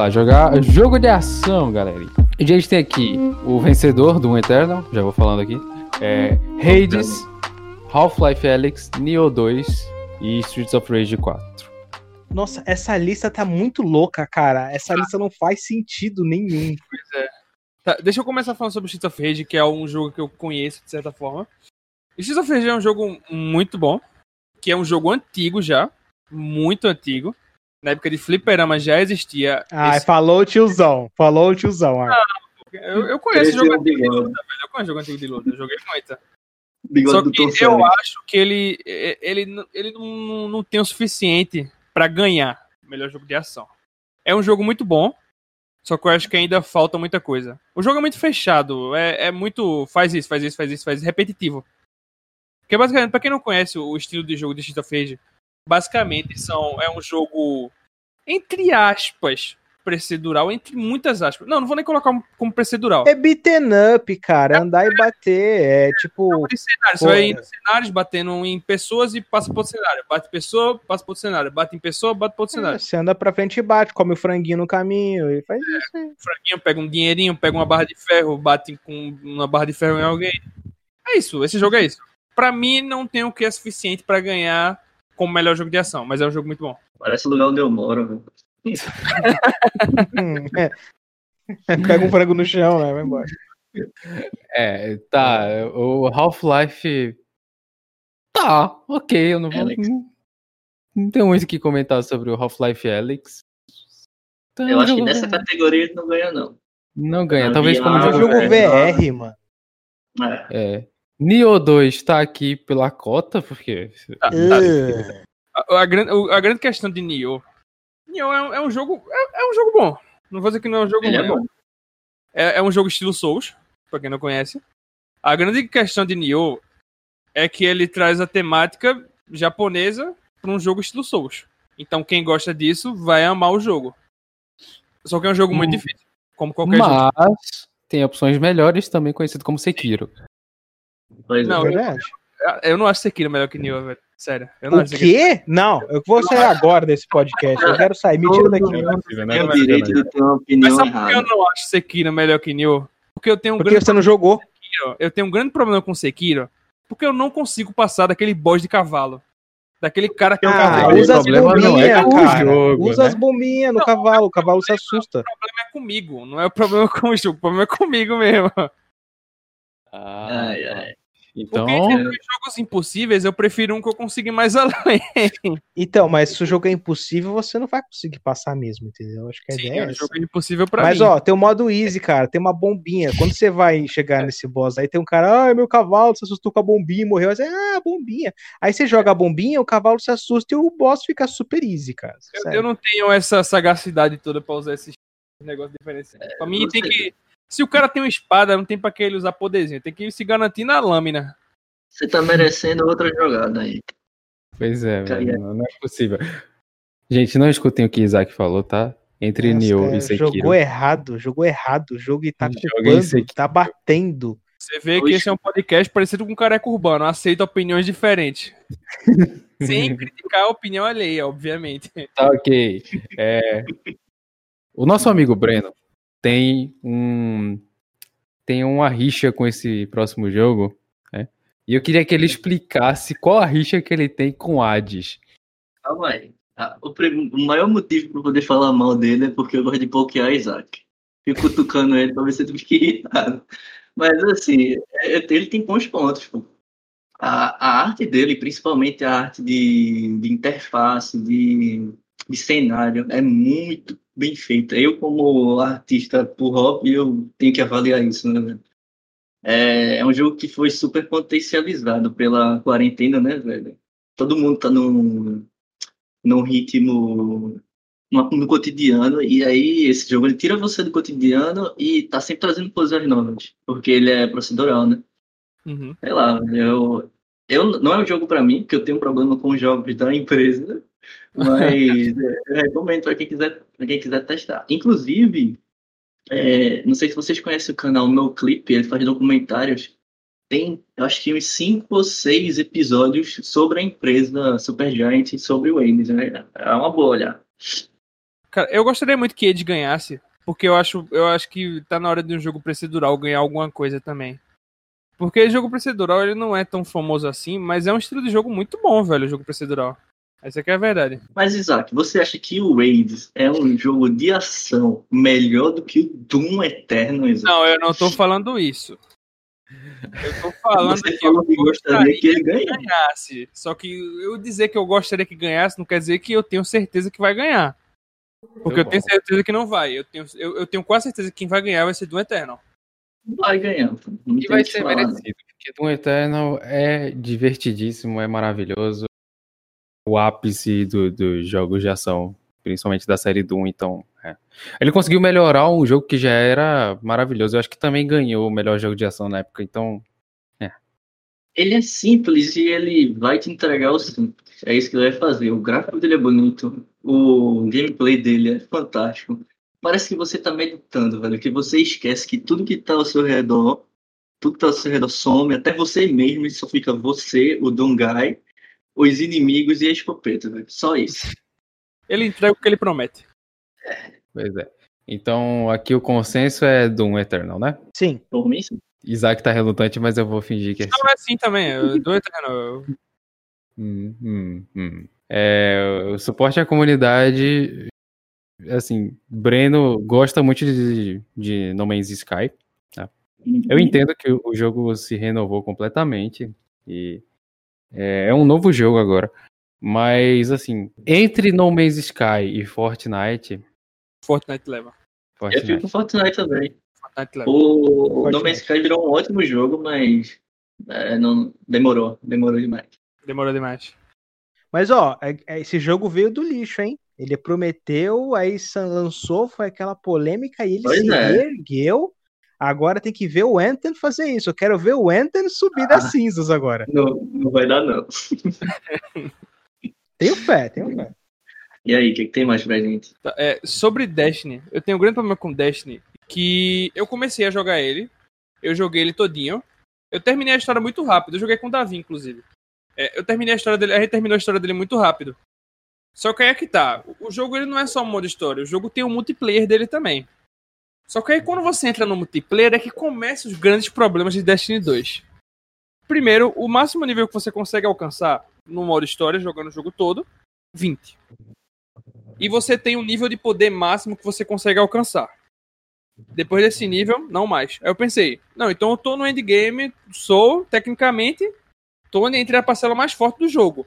Lá, jogar jogo de ação, galera. A gente tem aqui o vencedor do Eternal, já vou falando aqui. É Hades, Half-Life Alyx, Neo 2 e Streets of Rage 4. Nossa, essa lista tá muito louca, cara. Essa lista não faz sentido nenhum. Pois é. Tá, deixa eu começar falando sobre Streets of Rage, que é um jogo que eu conheço de certa forma. Streets of Rage é um jogo muito bom, que é um jogo antigo já, muito antigo. Na época de Fliperama já existia. Ah, esse- falou o tiozão. Falou o tiozão. ah. Eu, eu conheço jogo antigo de luta, velho. Eu conheço jogo antigo de luta, eu joguei muito. Bigode Só que eu acho que ele, ele, ele, não, não tem o suficiente pra ganhar o melhor jogo de ação. É um jogo muito bom, só que eu acho que ainda falta muita coisa. O jogo é muito fechado, é, é muito. Faz isso, faz isso, faz isso, faz isso, repetitivo. Porque basicamente, pra quem não conhece o estilo de jogo de Street of Rage, basicamente são, é um jogo, entre aspas, procedural, entre muitas aspas. Não, não vou nem colocar como procedural. É beaten up, cara. Andar e bater. É tipo. de cenário. Você vai é. indo em cenários, batendo em pessoas e passa pro outro cenário. Bate pessoa, passa pro outro cenário. Bate em pessoa, bate pro outro cenário. Você anda pra frente e bate, come o franguinho no caminho e faz isso aí. Franguinho, pega um dinheirinho, pega uma barra de ferro, bate com uma barra de ferro em alguém. É isso, esse jogo é isso. Pra mim, não tem o que é suficiente pra ganhar como melhor jogo de ação, mas é um jogo muito bom. Parece o lugar onde eu moro, velho. Hum, é. Pega um frango no chão, né? Vai embora. É, tá. O Half-Life. Tá, ok. Eu não vou. Alyx. Não, tenho muito o que comentar sobre o Half-Life Alyx. Tá, Eu acho que nessa categoria ele não ganha, não. Não ganha. Não, Talvez como É um jogo. é, VR, mano. É. É. Nioh 2 tá aqui pela cota, porque. Tá, tá. Uh, A, a grande, a grande questão de Nioh. Nioh é, um- é um jogo. É, é um jogo bom. Não vou dizer que não é um jogo Ele é bom. É, é um jogo estilo Souls, pra quem não conhece. A grande questão de Nioh é que ele traz a temática japonesa pra um jogo estilo Souls. Então quem gosta disso vai amar o jogo. Só que é um jogo muito Hum. difícil, como qualquer jogo. Mas tem opções melhores, também conhecido como Sekiro. Pois Não, é. verdade. Eu não acho Sekiro melhor que Nioh, velho. Sério. Eu não O acho quê? Não, eu vou sair agora desse podcast. Eu quero sair. Me tira daqui. O direito de ter uma Mas opinião sabe por que eu não acho Sekiro melhor que Nioh? Porque eu tenho um Porque grande você não jogou. Sekiro, eu tenho um grande problema com Sekiro, porque eu não consigo passar daquele boss de cavalo. Daquele cara que é um Ah, cavalo. o usa as não é bombinhas, cara. jogo, Usa né? as bombinhas no cavalo. O cavalo se assusta. O problema é comigo, não é o problema com o jogo, o problema é comigo mesmo. Ah, Ai, ai. Então. Porque entre dois jogos impossíveis, eu prefiro um que eu consiga ir mais além. Então, mas se o jogo é impossível, você não vai conseguir passar mesmo, entendeu? Acho que a Sim, ideia é essa. jogo é impossível pra Mas mim. ó, tem o modo easy, cara. Tem uma bombinha. Quando você vai chegar nesse boss, aí tem um cara, ai, meu cavalo se assustou com a bombinha e morreu. Aí você, ah, bombinha. Aí você joga a bombinha, o cavalo se assusta e o boss fica super easy, cara. eu, eu não tenho essa sagacidade toda pra usar esses negócios diferenciados. Pra mim, tem que. Se o cara tem uma espada, não tem pra que ele usar poderzinho. Tem que se garantir na lâmina. Você tá merecendo outra jogada aí. Pois é, velho, não, não é possível. Gente, não escutem o que Isaac falou, tá? Entre Nossa, Nioh cara, e Sekiro. Jogou errado, jogou errado. O jogo e tá culpando, tá batendo. Você vê que esse é um podcast parecido com um careca urbano, aceita opiniões diferentes. Sem criticar a opinião alheia, obviamente. Tá ok. É, O nosso amigo Breno tem um tem uma rixa com esse próximo jogo, né? E eu queria que ele explicasse qual a rixa que ele tem com Hades. Calma aí. Ah, o, o maior motivo eu poder falar mal dele é porque eu gosto de pokear Isaac. Fico cutucando ele pra ver se ele fica irritado. Mas assim, é- ele tem bons pontos. Pô. A, a arte dele, principalmente a arte de, de interface, de, de cenário, é muito bem feita. Eu, como artista por hobby, eu tenho que avaliar isso, né? É, é um jogo que foi super potencializado pela quarentena, né, velho? Todo mundo tá num, num ritmo no, no cotidiano, e aí esse jogo ele tira você do cotidiano e tá sempre trazendo coisas novas, porque ele é procedural, né? Uhum. Sei lá, eu, eu não é um jogo pra mim, porque eu tenho um problema com os jogos da empresa, mas eu recomendo pra quem quiser, pra quem quiser testar. Inclusive, é, não sei se vocês conhecem o canal No Clip, ele faz documentários. Tem, eu acho que uns cinco ou seis episódios sobre a empresa Supergiant sobre o Ames, né? É uma boa olhar. Cara, eu gostaria muito que Ed ganhasse, porque eu acho, eu acho que tá na hora de um jogo procedural ganhar alguma coisa também. Porque jogo procedural ele não é tão famoso assim, mas é um estilo de jogo muito bom, velho, o jogo procedural. Essa aqui é a verdade. Mas, Isaac, você acha que o Raids é um jogo de ação melhor do que o Doom Eterno, Isaac? Não, eu não tô falando isso. Eu tô falando Você que eu gostaria que ele ganhasse. ganhasse. Só que eu dizer que eu gostaria que ganhasse não quer dizer que eu tenho certeza que vai ganhar. Porque eu tenho certeza que não vai. Eu tenho, eu, eu tenho quase certeza que quem vai ganhar vai ser Doom Eternal. Vai ganhar. E vai ser falar, né? merecido, porque Doom Eternal é divertidíssimo, é maravilhoso. O ápice do- dos jogos de ação, principalmente da série Doom, então. é. Ele conseguiu melhorar um jogo que já era maravilhoso. Eu acho que também ganhou o melhor jogo de ação na época, então. Ele é simples e ele vai te entregar o simples. É isso que ele vai fazer. O gráfico dele é bonito, o gameplay dele é fantástico. Parece que você tá meditando, velho, que você esquece que tudo que tá ao seu redor, tudo que tá ao seu redor some, até você mesmo, e só fica você, o Dongai, os inimigos e a escopeta, velho. Só isso. Ele entrega o que ele promete. Pois é. Então, aqui o consenso é Doom Eternal, né? Sim. Por mim, sim. Isaac tá relutante, mas eu vou fingir que é Não é assim também. eu- Doom Eternal. eu- Hum, hum, hum. É, o suporte à comunidade, assim, Breno gosta muito de, de No Man's Sky. Eu entendo que o o jogo se renovou completamente e é, é um novo jogo agora. Mas, assim, entre No Man's Sky e Fortnite, Fortnite leva. Eu fico Fortnite com Fortnite também. Fortnite leva. O, o Fortnite. No Man's Sky virou um ótimo jogo, mas é, não, demorou, demorou demais. Demorou demais. Mas, ó, é- é- esse jogo veio do lixo, hein? Ele prometeu, aí lançou, foi aquela polêmica e ele Pois se é. reergueu. Agora tem que ver o Anthem fazer isso. Eu quero ver o Anthem subir Ah. das cinzas agora. Não, não vai dar, não. Tenho fé, tenho fé. E aí, o que, que tem mais pra gente? Tá, é, sobre Destiny, eu tenho um grande problema com Destiny, que eu comecei a jogar ele, eu joguei ele todinho, eu terminei a história muito rápido, eu joguei com o Davi, inclusive. É, eu terminei a história dele, a gente terminou a história dele muito rápido. Só que aí é que tá, o- jogo ele não é só um modo história, o jogo tem o multiplayer dele também. Só que aí quando você entra no multiplayer é que começam os grandes problemas de Destiny 2. Primeiro, o máximo nível que você consegue alcançar no modo história, jogando o jogo todo, 20 e você tem um nível de poder máximo que você consegue alcançar. Depois desse nível, não mais. Aí eu pensei, não, então eu tô no endgame, sou, tecnicamente, tô entre a parcela mais forte do jogo.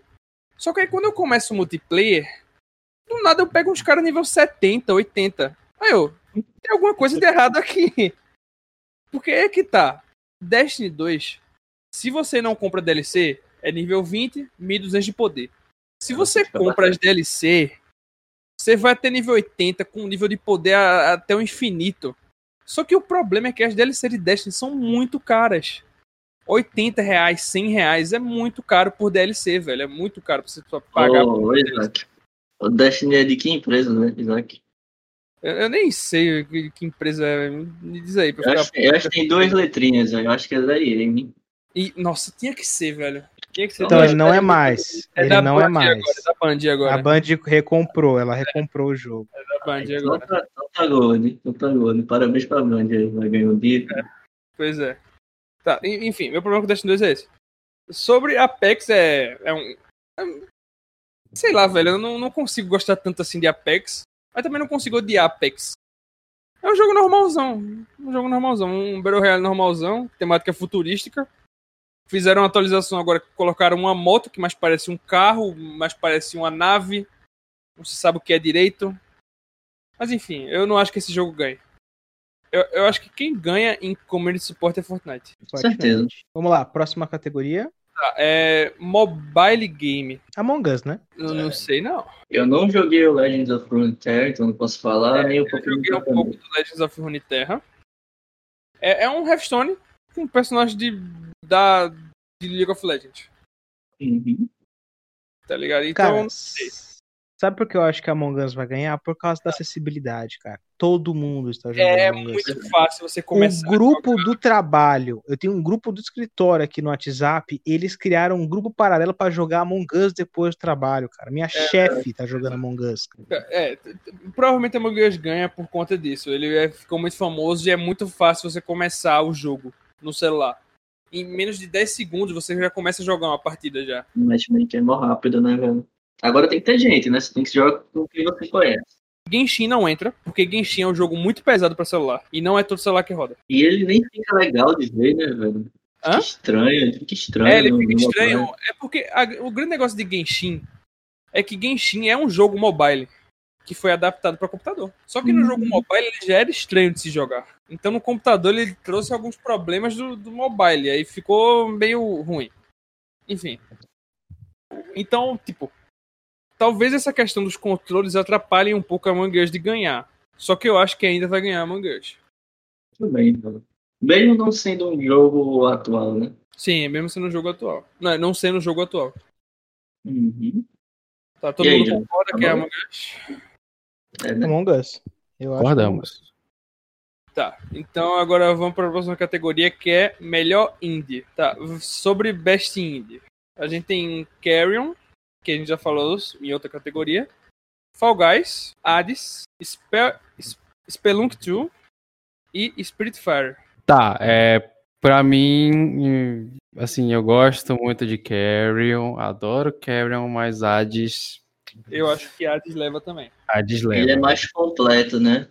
Só que aí quando eu começo o multiplayer, do nada eu pego uns caras nível 70, 80. Aí eu, tem alguma coisa de errado aqui. Porque é que tá. Destiny 2, se você não compra DLC, é nível 20, 1200 de poder. Se você compra as DLC, você vai até nível 80 com nível de poder a- até o infinito. Só que o problema é que as DLC de Destiny são muito caras. 80 reais, 100 reais é muito caro por DLC, velho. É muito caro pra você só pagar. Ô, ô, Isaac. O Destiny é de que empresa, né, Isaac? Eu, eu nem sei que, que empresa é. Me diz aí. Pra Eu ficar... acho, eu acho que tem duas letrinhas, eu acho que é da EA, hein? E, nossa, tinha que ser, velho. Tinha que ser. Então ele não é mais. é Ele não é Band mais. Agora, é da Band agora. A Band recomprou, ela recomprou o jogo. É da Band Então agora. tá, então tá Gold, então tá Gold. Parabéns pra Band aí, vai ganhar o dia. Pois é. Tá, en- enfim, meu problema com Destiny 2 é esse. Sobre Apex é. é um. é- sei lá, velho, eu não, não consigo gostar tanto assim de Apex, mas também não consigo odiar Apex. É um jogo normalzão. Um jogo normalzão. Um Battle Royale normalzão, temática futurística. Fizeram uma atualização agora que colocaram uma moto que mais parece um carro, mais parece uma nave. Não se sabe o que é direito. Mas enfim, eu não acho que esse jogo ganhe. Eu, eu acho que quem ganha em community support é Fortnite. Certeza. Vamos lá, próxima categoria. Tá, é mobile game. Among Us, né? Eu não sei, não. Eu não joguei o Legends of Runeterra, então não posso falar, nem um Eu joguei um pouco do Legends of Runeterra. É, é um Hearthstone com um personagem de, da, de League of Legends. Uhum. Tá ligado? Então, Cara, não sei. Sabe por que eu acho que a Among Us vai ganhar? Por causa da acessibilidade, cara. Todo mundo está jogando É Among Us. muito fácil você O começar. grupo do trabalho, eu tenho um grupo do escritório aqui no WhatsApp, eles criaram um grupo paralelo pra jogar Among Us depois do trabalho, cara. Minha chefe tá jogando Among Us. cara. É, t- provavelmente a Among Us ganha por conta disso. Ele é- ficou muito famoso e é muito fácil você começar o jogo no celular. Em menos de 10 segundos você já começa a jogar uma partida já. O matchmaking é mó rápido, né, velho? Agora tem que ter gente, né? Você tem que jogar com quem você conhece. Genshin não entra, porque Genshin é um jogo muito pesado pra celular. E não é todo celular que roda. E ele nem fica legal de ver, né, velho? Fica Hã? estranho, fica estranho. É, ele no- fica estranho. mobile. É porque a- o grande negócio de Genshin é que Genshin é um jogo mobile que foi adaptado para computador. Só que no jogo mobile ele já era estranho de se jogar. Então no computador ele trouxe alguns problemas do, do mobile, aí ficou meio ruim. Enfim. Então, tipo, talvez essa questão dos controles atrapalhe um pouco a Among Us de ganhar. Só que eu acho que ainda vai ganhar a Among Us. Tudo bem, velho. Mesmo não sendo um jogo atual, né? Sim, mesmo sendo um jogo atual. Não, não sendo um jogo atual. Uhum. Tá, todo E aí, mundo concorda Tá que é a? Among Us? É, né? Among Us. Eu acho é Concordamos. Tá, então agora vamos para a próxima categoria que é melhor indie. Tá, sobre best indie. A gente tem Carrion, que a gente já falou em outra categoria. Fall Guys, Hades, Spe Sp- Spelunk 2 e Spiritfarer. Tá, é. Pra mim, assim, eu gosto muito de Carrion, adoro Carrion, mas Hades. Eu acho que Hades leva também. Hades Ele é leva. mais completo, né?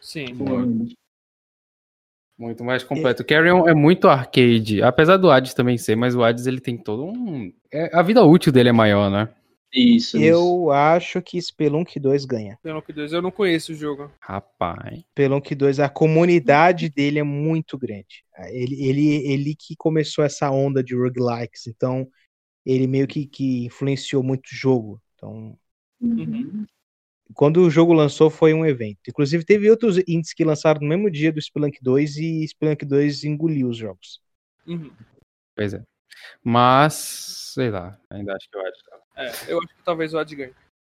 Sim. Muito. Muito mais completo. Carrion é muito arcade, apesar do Hades também ser, mas o Hades ele tem todo um. É- a vida útil dele é maior, né? Isso, isso. Eu acho que Spelunk 2 ganha. Spelunk 2, eu não conheço o jogo. Rapaz. Spelunk 2, a comunidade dele é muito grande. Ele, ele, ele que começou essa onda de roguelikes, então ele meio que, que influenciou muito o jogo. Então, Uhum. quando o jogo lançou foi um evento. Inclusive teve outros indies que lançaram no mesmo dia do Spelunk 2 e Spelunk 2 engoliu os jogos. Uhum. Pois é. Mas, sei lá, ainda acho que o Hades. É, eu acho que talvez o Hades ganhe.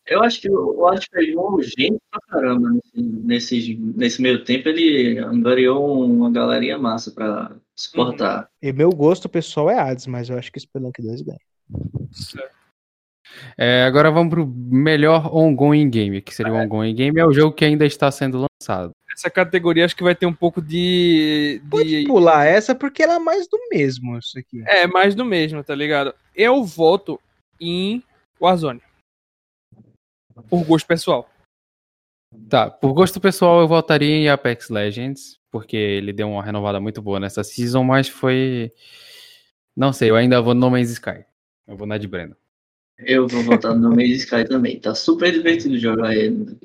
Eu acho que o Hades pegou gente pra caramba nesse, nesse, nesse meio tempo. Ele angariou uma galerinha massa pra suportar. E meu gosto pessoal é Hades, mas eu acho que Spelunk 2 ganha. Certo. É, agora vamos pro melhor ongoing game, que seria o ongoing game, é o jogo que ainda está sendo lançado. Essa categoria acho que vai ter um pouco de. Pode de... pular essa porque ela é mais do mesmo, isso aqui. É, mais do mesmo, tá ligado? Eu voto em Warzone. Por gosto pessoal. Tá, por gosto pessoal eu votaria em Apex Legends, porque ele deu uma renovada muito boa nessa season, mas foi. Não sei, eu ainda vou no No Man's Sky. Eu vou na de Breno. Eu vou votar no Man's Sky também. Tá super divertido jogar ele.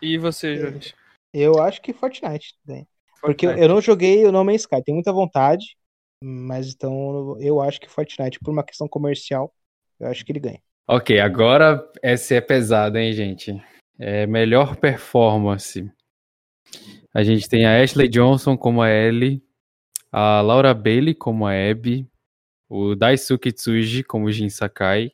E você, Jones? Eu acho que Fortnite ganha. Porque eu, Fortnite. não joguei o No Man's Sky, tenho muita vontade, mas então eu acho que Fortnite, por uma questão comercial, eu acho que ele ganha. Ok, agora essa é pesada, hein, gente? É melhor performance. A gente tem a Ashley Johnson como a Ellie, a Laura Bailey como a Abby, o Daisuke Tsuji como Jin Sakai,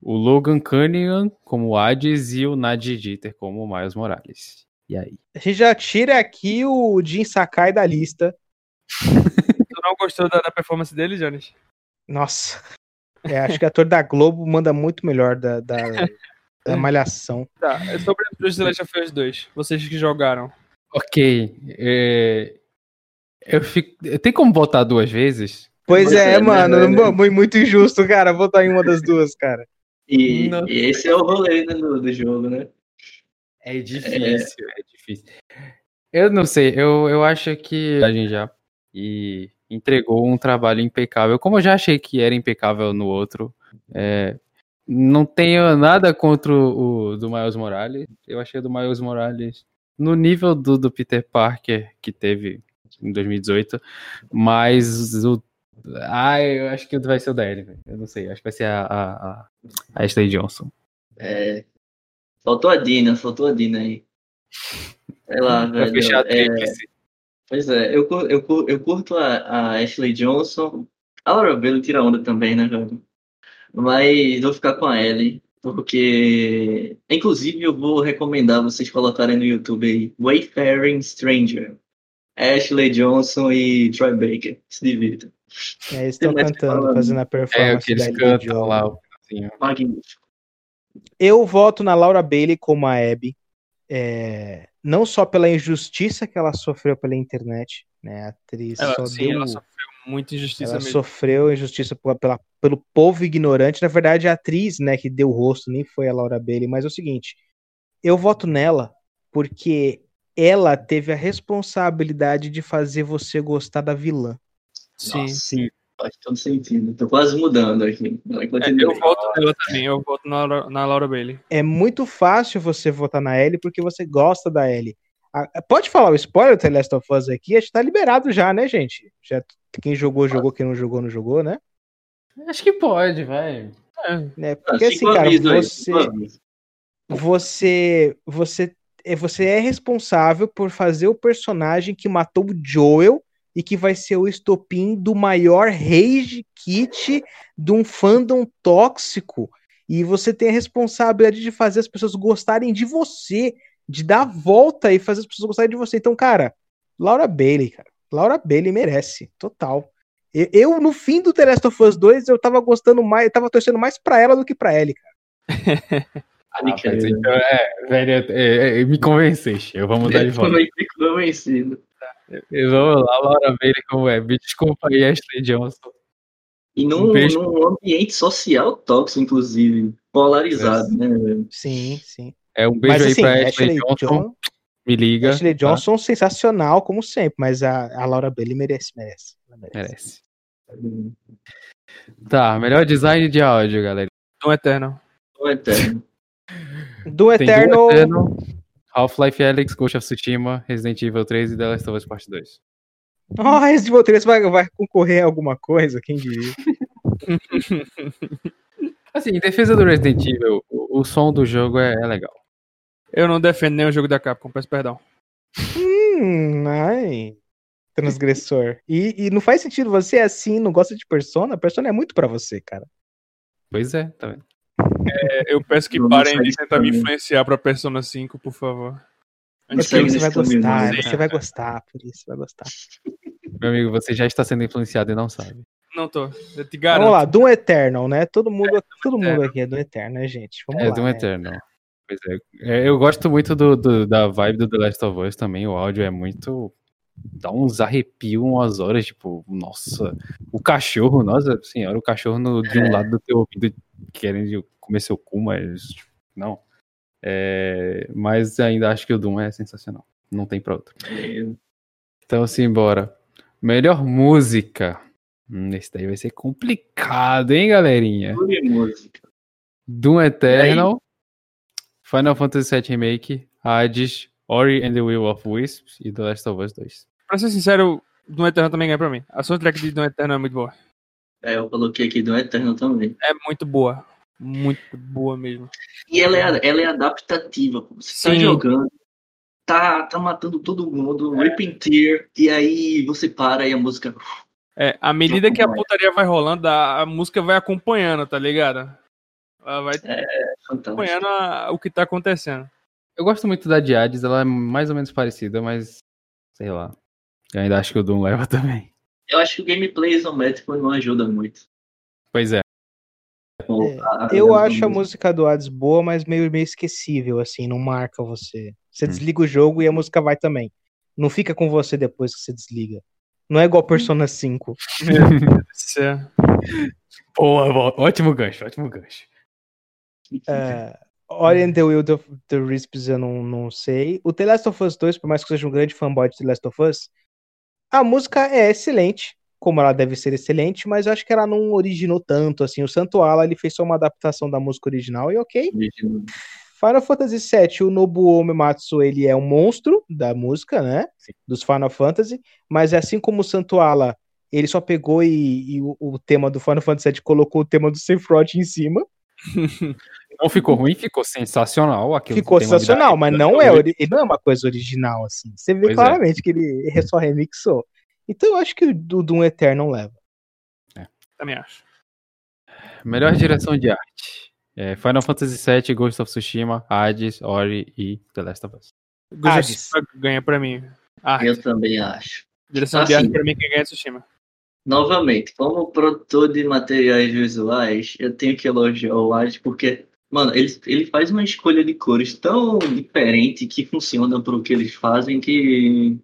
o Logan Cunningham como o Hades e o Nadia Jeter como o Miles Morales. E aí? A gente já tira aqui o Jin Sakai da lista. Tu não gostou da, da performance dele, Jones? Nossa. É, acho que ator da Globo manda muito melhor da, da, da Malhação. Tá, é sobre os The Last of Us 2. Vocês que jogaram. Ok. é, Eu fico... Tem como votar duas vezes? Pois é, é, mano. né, mu- mu- Muito injusto, cara, votar em uma das duas, cara. E, e esse é o rolê né, do, do jogo, né? É difícil, é, difícil. Eu não sei, eu, eu acho que a gente já e entregou um trabalho impecável, como eu já achei que era impecável no outro. É, não tenho nada contra o, o do Miles Morales. Eu achei o do Miles Morales no nível do, do Peter Parker que teve em 2018, mas o ah, eu acho que vai ser o da Ellie. Eu não sei, acho que vai ser a, a, a a Ashley Johnson. É, faltou a Dina, faltou a Dina aí. Sei lá, velho. fechar a é, tríplice. Pois é, eu, eu, eu curto a, a Ashley Johnson. A Laura Bailey tira onda também, né, velho? Mas vou ficar com a Ellie. Porque, inclusive, eu vou recomendar vocês colocarem no YouTube aí Wayfaring Stranger. Ashley Johnson e Troy Baker. Se divirtam. É, eles estão cantando, falando. fazendo a É, o performance que eles cantam lá. Magnífico. Eu voto na Laura Bailey como a Abby. é, não só pela injustiça que ela sofreu pela internet, né? A atriz Ela, só sim, deu. ela sofreu muita injustiça ela mesmo. sofreu injustiça pela, pela- pelo povo ignorante. Na verdade, a atriz, né, que deu o rosto nem foi a Laura Bailey, mas é o seguinte: eu voto nela porque ela teve a responsabilidade de fazer você gostar da vilã. Sim. Nossa, sim. Faz todo sentido. Tô quase mudando aqui. É, eu voto nela também, eu voto na, Laura- na Laura Bailey. É muito fácil você votar na Ellie porque você gosta da Ellie. Pode falar o spoiler do The Last of Us aqui? Acho que tá liberado já, né, gente? Já, quem jogou, jogou. Quem não jogou, não jogou, né? Acho que pode, vai. É? Ah, Porque assim, cara, você, você, você, é- você é responsável por fazer o personagem que matou o Joel e que vai ser o estopim do maior rage kit de um fandom tóxico. E você tem a responsabilidade de fazer as pessoas gostarem de você, de dar a volta e fazer as pessoas gostarem de você. Então, cara, Laura Bailey, cara. Laura Bailey merece, total. Eu, eu, no fim do The Last of Us 2, eu tava gostando mais, eu tava torcendo mais pra ela do que pra Ellie, cara. Pode Ah, então, é, velho, é, é, me convenceste. Eu vou mudar de Eu volta. também fico convencido. E Vamos lá, Laura Bailey como é. Me desculpa aí, Ashley Johnson. E num, Um num ambiente social tóxico, inclusive, polarizado, né? velho? Sim, sim. É um beijo mas aí assim, pra Ashley, Ashley, Johnson. John- Me liga. Ashley tá? Johnson, sensacional, como sempre, mas a, a Laura Bailey merece, merece. Merece. Merece. Tá, melhor design de áudio, galera. Doom Eternal. O eterno. Do Eterno, Doom Eternal, Half-Life Alyx, Ghost of Tsushima, Resident Evil 3 e The Last of Us Part 2. oh, Resident Evil 3 vai, vai concorrer a alguma coisa, quem diria? Assim, em defesa do Resident Evil, o, o som do jogo é, é legal. Eu não defendo nenhum jogo da Capcom, peço perdão. Hum, ai, transgressor. E, e não faz sentido você é assim, não gosta de Persona? Persona é muito pra você, cara. Pois é, tá vendo? É, Eu peço que parem de tentar me influenciar pra Persona 5, por favor. É você vai gostar, não. você vai gostar, por isso vai gostar. Meu amigo, você já está sendo influenciado e não sabe. Não tô, eu te garanto. Vamos lá, Doom Eternal, né? Todo mundo, todo mundo aqui é Doom Eternal, né, gente? Vamos É, lá. Doom né? Eternal. Pois é. É, Eu gosto muito do, do- da vibe do The Last of Us também. O áudio é muito. Dá uns arrepios umas horas, tipo, nossa. O cachorro, nossa senhora, o cachorro no- de um lado do teu ouvido querendo comer seu cu, mas. tipo, não. É, mas ainda acho que o Doom é sensacional. Não tem pra outro. Então, assim, bora. Melhor música. Hum, esse daí vai ser complicado, hein, galerinha? Doom Eternal, Final Fantasy VII Remake, Hades, Ori and the Will of Wisps e The Last of Us 2. Pra ser sincero, Doom Eternal também ganha pra mim. A soundtrack de Doom Eternal é muito boa. É, eu coloquei aqui do Eterno também. É muito boa. Muito boa mesmo. E ela é, ela é adaptativa. Você tá Sim. jogando, tá, tá matando todo mundo, ripping tear, e aí você para e a música. É, à medida que a putaria vai rolando, a, a música vai acompanhando, tá ligado? Ela vai É acompanhando a- o que tá acontecendo. Eu gosto muito da de Hades, ela é mais ou menos parecida, mas sei lá. Eu ainda acho que o Doom leva também. Eu acho que o gameplay isométrico não ajuda muito. Pois é. É, Eu acho a música do Hades boa, mas meio, meio esquecível, assim, não marca você. Você Hum. desliga o jogo e a música vai também. Não fica com você depois que você desliga. Não é igual Persona 5. Isso é- Boa, boa. ótimo gancho, ótimo gancho. É, Ori and the Will of the Wisps eu não, não sei. O The Last of Us 2, por mais que eu seja um grande fanboy de The Last of Us, a música é excelente, como ela deve ser excelente, mas eu acho que ela não originou tanto, assim. O Santo Ala, ele fez só uma adaptação da música original e ok. Final Fantasy VII, o Nobuo Uematsu, ele é um monstro da música, né? Sim. Dos Final Fantasy, mas assim como o Santo Ala, ele só pegou e, e o, o tema do Final Fantasy VII colocou o tema do Sephiroth em cima. Não ficou ruim, ficou sensacional. Aquilo Ficou sensacional, mas não é, ori- não é uma coisa original, assim. Você vê Pois é. claramente que ele só remixou. Então eu acho que o do Doom Eternal leva. Também acho. Melhor direção de arte. É, Final Fantasy VII, Ghost of Tsushima, Hades, Ori e The Last of Us. Ghost of Hades. Tsushima ganha pra mim. Ah, Eu também acho. direção de assim. arte pra mim quem ganha é Tsushima. Novamente, como produtor de materiais visuais, eu tenho que elogiar o Wade porque, mano, ele, ele faz uma escolha de cores tão diferente que funciona pro que eles fazem que,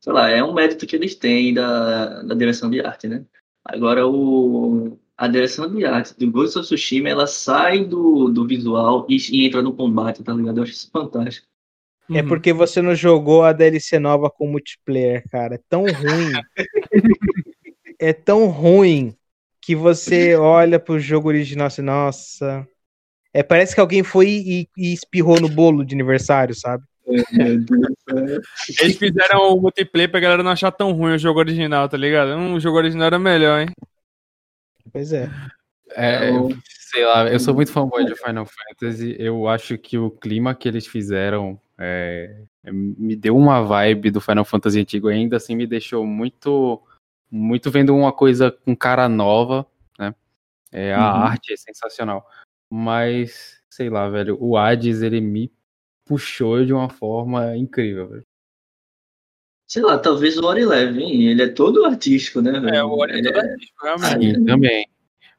sei lá, é um mérito que eles têm da, da direção de arte, né? Agora, o, a direção de arte do Ghost of Tsushima, ela sai do, do visual e, e entra no combate, tá ligado? Eu acho isso fantástico. É Uhum. porque você não jogou a DLC nova com multiplayer, cara. É tão ruim. é tão ruim que você olha pro jogo original assim, nossa. É, parece que alguém foi e, e espirrou no bolo de aniversário, sabe? Eles fizeram o multiplayer pra galera não achar tão ruim o jogo original, tá ligado? O jogo original era melhor, hein? Pois é. É, Então- sei lá, eu sou muito fanboy de Final Fantasy. Eu acho que o clima que eles fizeram é, me deu uma vibe do Final Fantasy antigo. Ainda assim, me deixou muito, muito vendo uma coisa com cara nova, né? É, a Uhum. arte é sensacional. Mas, sei lá, velho, o Hades, ele me puxou de uma forma incrível, velho. Sei lá, talvez o Ori leve, hein? Ele é todo artístico, né, velho? É, o Ori é Ele todo artístico, realmente. Sim, também.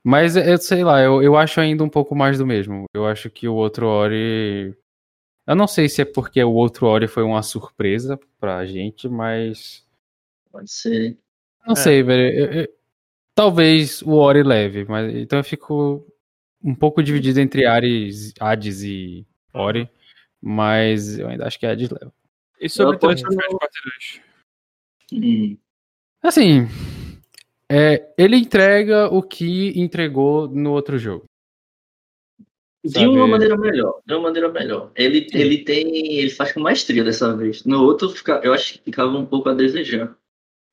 Mas eu sei lá, eu, eu acho ainda um pouco mais do mesmo. Eu acho que o outro Ori. Eu não sei se é porque o outro Ori foi uma surpresa pra gente, mas. Pode ser. Não É. sei, velho. Eu- eu- Talvez o Ori leve, mas então eu fico um pouco dividido entre Ares, Hades e Ori, mas eu ainda acho que Hades leva. E sobre Eu aposto The Last of Us Part 2? Hum. Assim, é, ele entrega o que entregou no outro jogo. De uma maneira melhor, de uma maneira melhor. Ele, ele tem, ele faz com maestria dessa vez. No outro, fica, eu acho que ficava um pouco a desejar.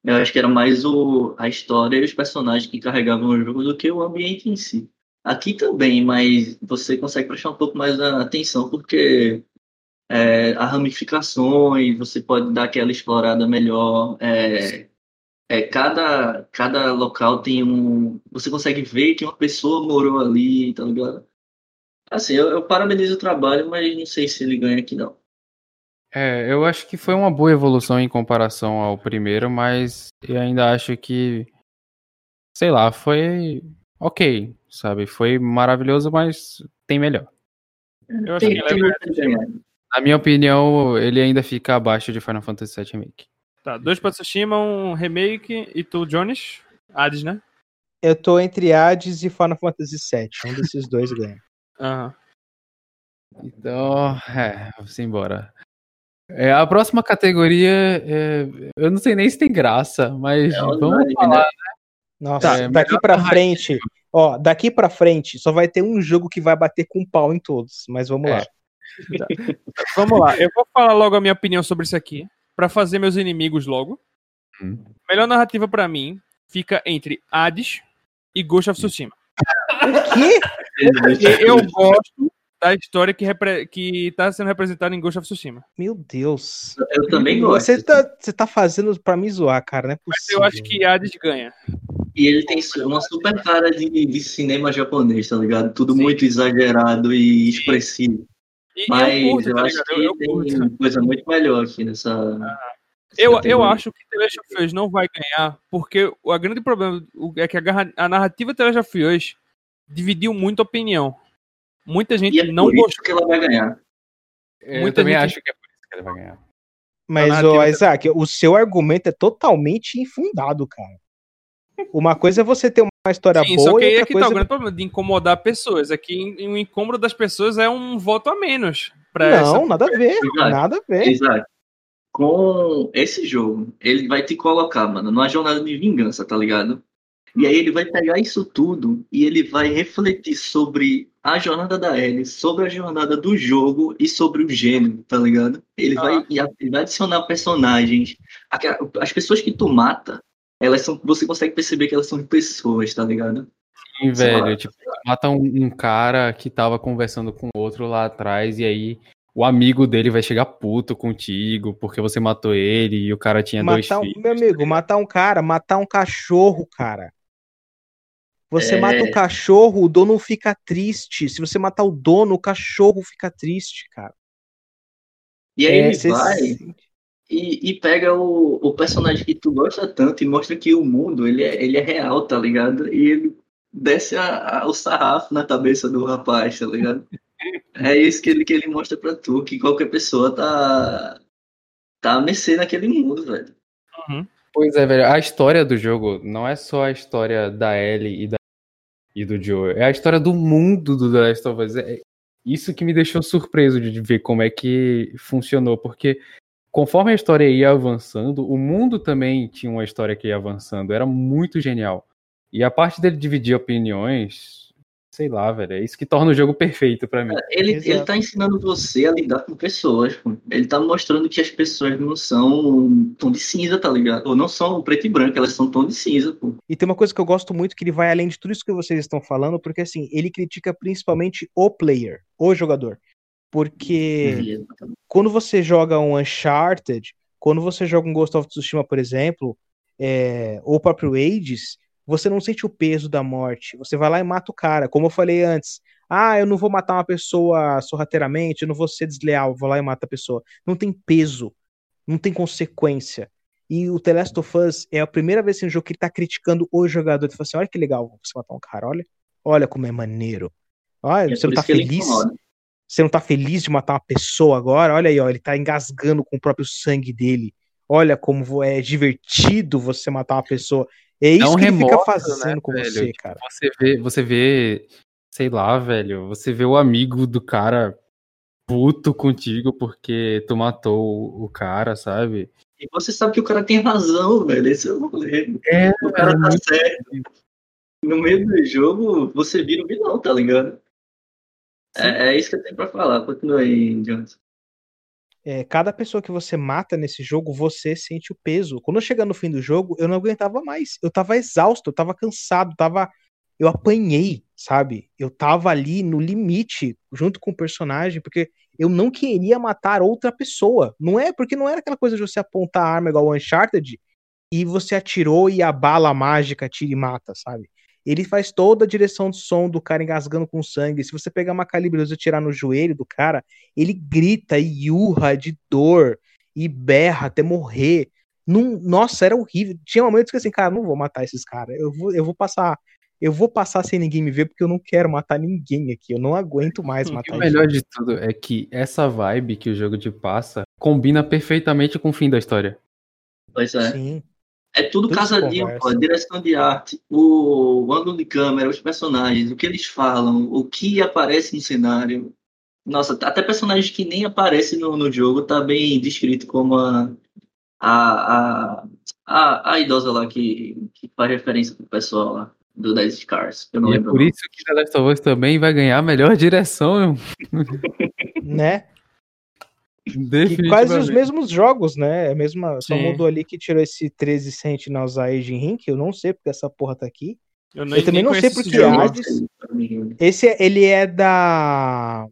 Eu acho que era mais o, a história e os personagens que carregavam o jogo do que o ambiente em si. Aqui também, mas você consegue prestar um pouco mais atenção porque é, há ramificações, você pode dar aquela explorada melhor. É, é, cada, cada local tem um. Você consegue ver que uma pessoa morou ali, tá ligado? Assim, eu, eu parabenizo o trabalho, mas não sei se ele ganha aqui, não. É, eu acho que foi uma boa evolução em comparação ao primeiro, mas eu ainda acho que, sei lá, foi ok, sabe? Foi maravilhoso, mas tem melhor. Eu acho que tem ele ganhar. Na minha opinião, ele ainda fica abaixo de Final Fantasy VII Remake. Tá, dois pra Tsushima, um remake e tu, Jones? Hades, né? Eu tô entre Hades e Final Fantasy VII. Um desses dois ganha. Aham. Então, é, vamos embora. É, a próxima categoria, é, eu não sei nem se tem graça, mas É vamos unânime, falar. né? Nossa, Tá, é daqui narrativa. frente, ó, daqui pra frente só vai ter um jogo que vai bater com pau em todos, mas vamos É. lá. Vamos lá, eu vou falar logo a minha opinião sobre isso aqui, pra fazer meus inimigos logo. Hum. Melhor narrativa pra mim fica entre Hades e Ghost of Tsushima. Que? E eu gosto da história que, repre... que tá sendo representada em Ghost of Tsushima. Meu Deus. Eu também gosto. Você tá, você tá fazendo pra me zoar, cara, não é Mas eu acho que Hades ganha. E ele tem uma super cara de, de cinema japonês, tá ligado? Tudo Sim. muito exagerado e expressivo. E Mas eu curto, eu tá acho que Eu, eu tem curto. coisa muito melhor aqui nessa. Eu, eu categoria. acho que The Last of Us não vai ganhar, porque o grande problema é que a, a narrativa The Last of Us dividiu muito a opinião. Muita gente E é não gostou. que ela vai ganhar. Eu Muita também gente- acho que é por isso que ele vai ganhar. Mas, narrativa ô, tá- Isaac, o seu argumento é totalmente infundado, cara. Uma coisa é você ter uma história Sim, boa só que e aí é que tá o coisa... grande problema de incomodar pessoas. É que o incômodo das pessoas é um voto a menos. Pra essa... Não, nada a ver, Exato. nada a ver. Exato. Com esse jogo, ele vai te colocar, mano, numa jornada de vingança, tá ligado? E aí ele vai pegar isso tudo e ele vai refletir sobre a jornada da Ellie, sobre a jornada do jogo e sobre o gênero, tá ligado? Ele, vai, e a- ele vai adicionar personagens. As pessoas que tu mata, elas são. Você consegue perceber que elas são pessoas, tá ligado? Sim, velho, tipo, mata um, um cara que tava conversando com outro lá atrás, e aí o amigo dele vai chegar puto contigo porque você matou ele e o cara tinha dois Matar um, filhos. meu amigo, matar um cara, matar um cachorro, cara. Você É. mata o cachorro, o dono fica triste. Se você matar o dono, o cachorro fica triste, cara. E aí É, ele vai se- e, e pega o, o personagem que tu gosta tanto e mostra que o mundo ele é, ele é real, tá ligado? E ele desce a- a- o sarrafo na cabeça do rapaz, tá ligado? É isso que ele, que ele mostra pra tu, que qualquer pessoa tá, tá a mercê naquele mundo, velho. Pois é, velho. A história do jogo não é só a história da Ellie e, da... e do Joe. É a história do mundo do The Last of Us. É isso que me deixou surpreso de ver como é que funcionou. Porque conforme a história ia avançando, o mundo também tinha uma história que ia avançando. Era muito genial. E a parte dele dividir opiniões, sei lá, velho. É isso que torna o jogo perfeito pra mim. Ele, Exato. ele tá ensinando você a lidar com pessoas, pô. Ele tá mostrando que as pessoas não são tom de cinza, tá ligado? Ou não são preto e branco, elas são tom de cinza, pô. E tem uma coisa que eu gosto muito, que ele vai além de tudo isso que vocês estão falando, porque assim, ele critica principalmente o player, o jogador. Porque quando você joga um Uncharted, quando você joga um Ghost of Tsushima, por exemplo, é, ou o próprio Hades, você não sente o peso da morte. Você vai lá e mata o cara. Como eu falei antes, ah, eu não vou matar uma pessoa sorrateiramente, eu não vou ser desleal, vou lá e mato a pessoa. Não tem peso, não tem consequência. E o The Last of Us é a primeira vez em um jogo que ele tá criticando o jogador. Ele fala assim: olha que legal você matar um cara, olha. Olha como é maneiro. Olha, É você não tá feliz? Você não tá feliz de matar uma pessoa agora? Olha aí, ó, ele tá engasgando com o próprio sangue dele. Olha como é divertido você matar uma pessoa. É isso um que ele fica remorso, fazendo né, com velho? você, cara. Você vê, você vê, sei lá, velho, você vê o amigo do cara puto contigo porque tu matou o cara, sabe? E você sabe que o cara tem razão, velho. Esse é o rolê. É, O cara tá certo. No meio do jogo, você vira o vilão, tá ligado? É, é isso que eu tenho pra falar. Continua aí, Johnson. É, cada pessoa que você mata nesse jogo, você sente o peso. Quando eu chegar no fim do jogo, eu não aguentava mais. Eu tava exausto, eu tava cansado, tava. Eu apanhei, sabe? Eu tava ali no limite, junto com o personagem, porque eu não queria matar outra pessoa. Não é porque não era aquela coisa de você apontar a arma igual o Uncharted e você atirou e a bala mágica tira e mata, sabe? Ele faz toda a direção de som do cara engasgando com sangue. Se você pegar uma calibre 12 e atirar no joelho do cara, ele grita e urra de dor e berra até morrer. Num- nossa, era horrível. Tinha momentos que assim, cara, não vou matar esses caras. Eu vou, eu vou passar, eu vou passar sem ninguém me ver porque eu não quero matar ninguém aqui. Eu não aguento mais E matar o melhor de tudo é que essa vibe que o jogo te passa combina perfeitamente com o fim da história. Pois é. Sim. É tudo Tudo casadinho, pô. A direção de arte, o, o ângulo de câmera, os personagens, o que eles falam, o que aparece no cenário. Nossa, até personagens que nem aparecem no, no jogo tá bem descrito como a, a, a, a, a idosa lá que, que faz referência pro pessoal lá do 10 Scars. Eu não E é lembro. por o nome. isso que The Last of Us também vai ganhar a melhor direção. Né? E quase os mesmos jogos, né? É a mesma, só mudou ali que tirou esse 13 Sentinels aí de Ring, que eu não sei porque essa porra tá aqui. Eu, Eu também não sei porque Hades- Esse é- ele é da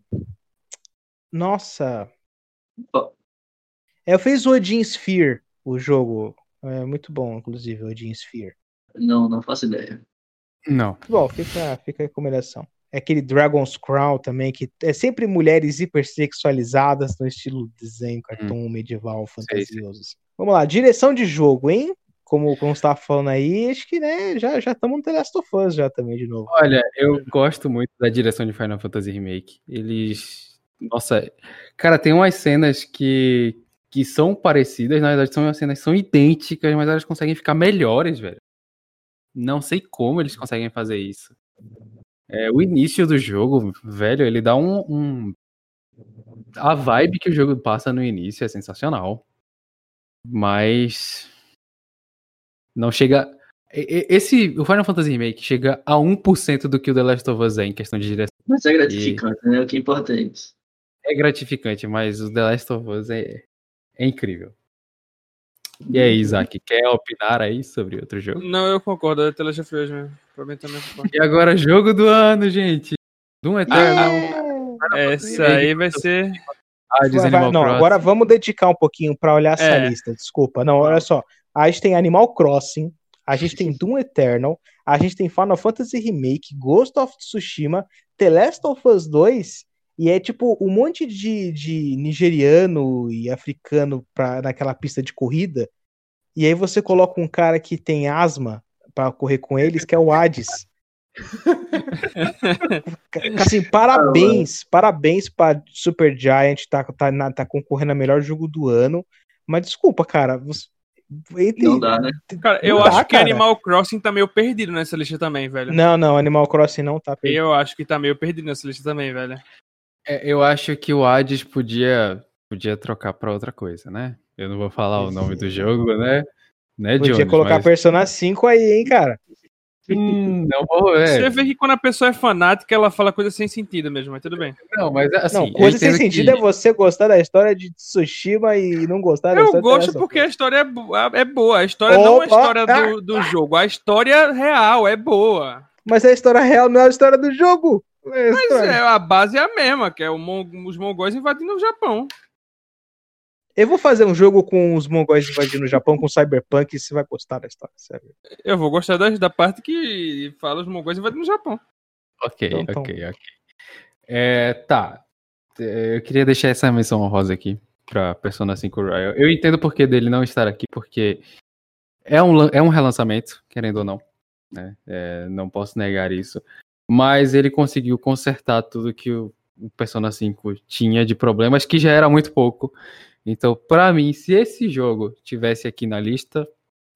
Nossa. É, eu fiz o Odin Sphere, o jogo. É muito bom, inclusive, o Odin Sphere. Não, não faço ideia. Não. Bom, fica, fica a recomendação. É aquele Dragon's Crown também, que é sempre mulheres hipersexualizadas no estilo desenho, cartoon medieval, fantasioso. assim. Vamos lá, direção de jogo, hein? Como, como você tava falando aí, acho que né, já já estamos no The Last of Us já também de novo. Olha, eu gosto muito da direção de Final Fantasy Remake. Eles. Nossa, cara, tem umas cenas que, que são parecidas, na verdade, são cenas são idênticas, mas elas conseguem ficar melhores, velho. Não sei como eles conseguem fazer isso. É, o início do jogo, velho, ele dá um, um- A vibe que o jogo passa no início é sensacional. Mas. Não chega. e- e- Esse, o Final Fantasy Remake chega a 1% do que o The Last of Us é em questão de direção. Mas é gratificante, né? O que é isso. É gratificante, mas o The Last of Us é, é incrível. E aí, Isaac, quer opinar aí sobre outro jogo? Não, eu concordo, é The Last of Us mesmo. E agora, jogo do ano, gente. Doom Eternal, Essa aí vai ser. Hades, Vai- não, agora vamos dedicar um pouquinho pra olhar essa É. lista. Desculpa. Não, olha só. A gente tem Animal Crossing, a gente tem Doom Eternal, a gente tem Final Fantasy Remake, Ghost of Tsushima, The Last of Us 2, e é tipo um monte de, de nigeriano e africano pra, naquela pista de corrida. E aí você coloca um cara que tem asma para correr com eles, que é o Hades. assim, parabéns, parabéns para Super Giant, tá, tá, na- tá concorrendo a melhor jogo do ano. Mas desculpa, cara. Você, entre- Não dá, né? Cara, eu Não dá, acho que cara. Animal Crossing tá meio perdido nessa lista também, velho. Não, não, Animal Crossing não tá perdido. Eu acho que tá meio perdido nessa lista também, velho. É, eu acho que o Hades podia, podia trocar pra outra coisa, né? Eu não vou falar o nome do jogo, né? Né, Podia Jones? colocar mas- Persona 5 aí, hein, cara. Hum, não vou, Você é. vê que quando a pessoa é fanática, ela fala coisa sem sentido mesmo, mas tudo bem. Não, mas assim. não, coisa sem sentido que- é você gostar da história de Tsushima e não gostar da Eu gosto porque a história é, bo- é boa. A história não é a Opa! história do, do jogo. A história real é boa. Mas a história real não é a história do jogo. É a Mas história. é, a base é a mesma, que é o mon- os mongóis invadindo o Japão. Eu vou fazer um jogo com os mongóis invadindo o Japão com Cyberpunk e você vai gostar da história, sério. Eu vou gostar da, da parte que fala os mongóis invadindo o Japão. Ok, Então, então. ok, ok. É, tá. É, Eu queria deixar essa menção honrosa aqui pra Persona 5 Royal. Eu entendo o porquê dele não estar aqui, porque é um, é um relançamento, querendo ou não. Né? É, não posso negar isso. Mas ele conseguiu consertar tudo que o, o Persona 5 tinha de problemas, que já era muito pouco. Então, pra mim, se esse jogo tivesse aqui na lista,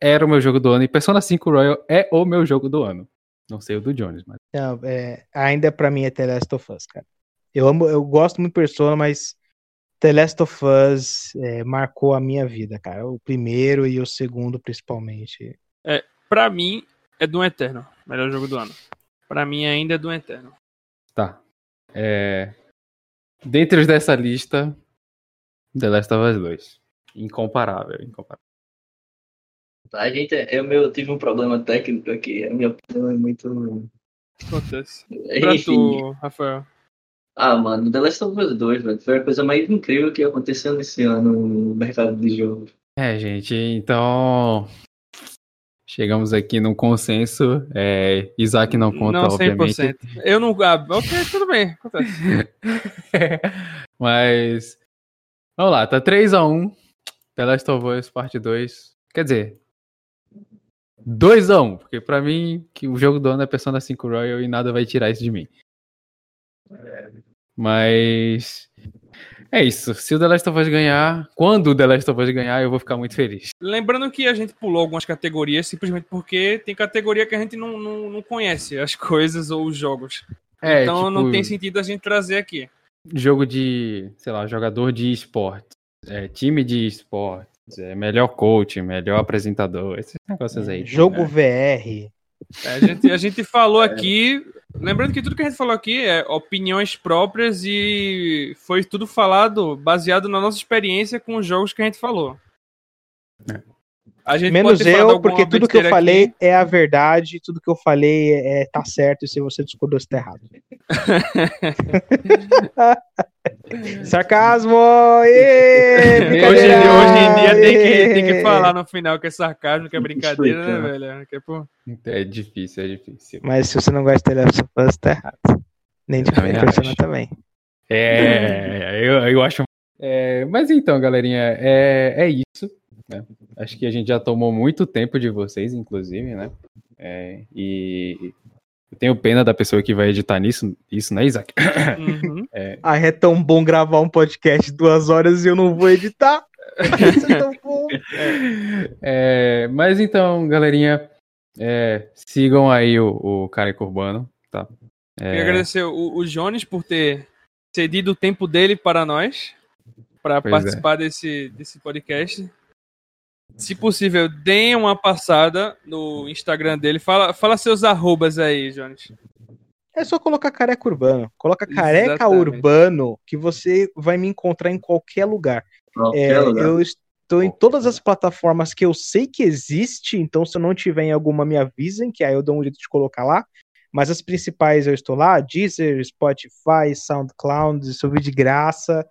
era o meu jogo do ano. E Persona 5 Royal é o meu jogo do ano. Não sei o do Jones, mas. Não, é, ainda pra mim é The Last of Us, cara. Eu amo, eu gosto muito de Persona, mas The Last of Us é, marcou a minha vida, cara. O primeiro e o segundo, principalmente. Pra mim, é do Eterno. Melhor jogo do ano. Pra mim, ainda é do Eterno. Tá. É... Dentre os dessa lista, The Last of Us 2. Incomparável, incomparável. A gente, eu, meu, tive um problema técnico aqui. A minha opinião é muito. Acontece. Pra Enfim. tu, Rafael. Ah, mano, The Last of Us 2, velho, foi a coisa mais incrível que aconteceu nesse ano no mercado de jogo. É, gente, então. Chegamos aqui num consenso. É... Isaac não conta, não, obviamente. 100%. Eu não. Ah, ok, tudo bem. Acontece. Mas. Vamos lá, tá 3x1. The Last of Us Parte 2. Quer dizer. 2x1, porque pra mim que o jogo do ano é Persona 5 Royal e nada vai tirar isso de mim. Mas. É isso. Se o The Last of Us ganhar, quando o The Last of Us ganhar, eu vou ficar muito feliz. Lembrando que a gente pulou algumas categorias simplesmente porque tem categoria que a gente não, não, não conhece as coisas ou os jogos. É, então não tipo, tem sentido a gente trazer aqui. Jogo de, sei lá, jogador de esporte, é, time de esporte, é, melhor coach, melhor apresentador, esses negócios aí. Jogo né? VR. É, A gente, a gente falou aqui. Lembrando que tudo que a gente falou aqui é opiniões próprias e foi tudo falado baseado na nossa experiência com os jogos que a gente falou. Gente Menos eu, porque tudo que eu besteira falei aqui. é a verdade, tudo que eu falei é, tá certo, e se você discordou, você tá errado. Sarcasmo! ê, Hoje, hoje em dia tem que, tem que falar no final que é sarcasmo, que é brincadeira, né, Explicando. velho? Que é, pô, É difícil, é difícil. Mas se você não gosta de Last of Us, tá errado. Nem de Também Persona acho. também. É, eu, eu acho. É, mas então, galerinha, é, é isso. Né? Acho que a gente já tomou muito tempo de vocês, inclusive, né? É, e eu tenho pena da pessoa que vai editar nisso, isso, né, Isaac? uhum. Ah, é tão bom gravar um podcast de duas horas e eu não vou editar. Isso é tão bom. É, mas então, galerinha, é, sigam aí o, o Careca Urbano, tá? É, Queria agradecer o, o Jones por ter cedido o tempo dele para nós, para é. participar desse, desse podcast. Se possível, deem uma passada no Instagram dele. Fala, fala seus arrobas aí, Jones. É só colocar careca urbano. Coloca careca Exatamente. urbano que você vai me encontrar em qualquer lugar. Qualquer É, lugar. eu estou em todas as plataformas que eu sei que existe, então se eu não tiver em alguma, me avisem, que aí eu dou um jeito de colocar lá. Mas as principais eu estou lá, Deezer, Spotify, SoundCloud, isso eu vi de graça.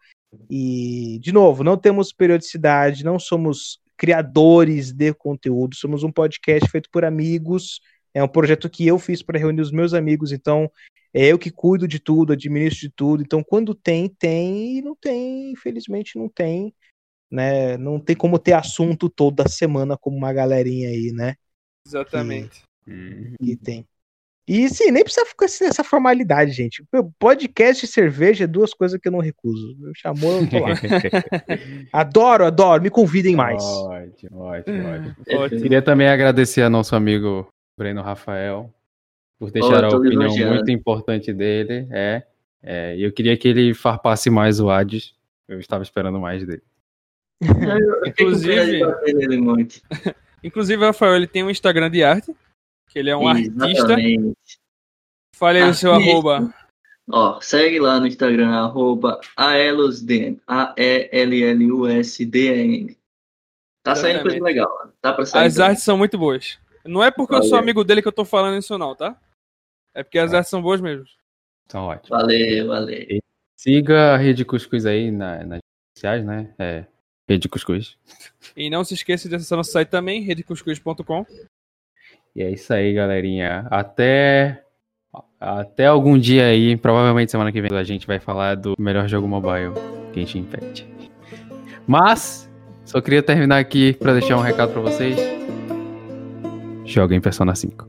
E, de novo, não temos periodicidade, não somos criadores de conteúdo. Somos um podcast feito por amigos. É um projeto que eu fiz para reunir os meus amigos, então é eu que cuido de tudo, administro de tudo. Então, quando tem, tem, e não tem, infelizmente não tem, né? Não tem como ter assunto toda semana como uma galerinha aí, né? Exatamente. E tem. E sim, nem precisa ficar assim, essa formalidade, gente. Podcast e cerveja é duas coisas que eu não recuso. Me chamou, eu tô lá. adoro, adoro. Me convidem mais. Ótimo, ótimo, ótimo. ótimo. Queria também agradecer a nosso amigo Breno Rafael por deixar oh, a opinião elogiando. muito importante dele. É, é, eu queria que ele farpasse mais o Hades. Eu estava esperando mais dele. inclusive, inclusive, Rafael, ele tem um Instagram de arte que ele é um Exatamente. artista. Fale aí o seu arroba. Ó, segue lá no Instagram, arroba AELUSDN, A-E-L-L-U-S-D-N. Tá saindo coisa legal, tá pra sair. As também. artes são muito boas. Não é porque Valeu. eu sou amigo dele que eu tô falando isso não, tá? É porque as é. artes são boas mesmo. São ótimas. Valeu, valeu. siga a Rede Cuscuz aí na, nas redes sociais, né? É, Rede Cuscuz. E não se esqueça de acessar nosso site também, redecuscuz.com. E é isso aí, galerinha. Até até algum dia aí, provavelmente semana que vem, a gente vai falar do melhor jogo mobile, Genshin Impact. Mas só queria terminar aqui para deixar um recado para vocês. Joguem Persona 5.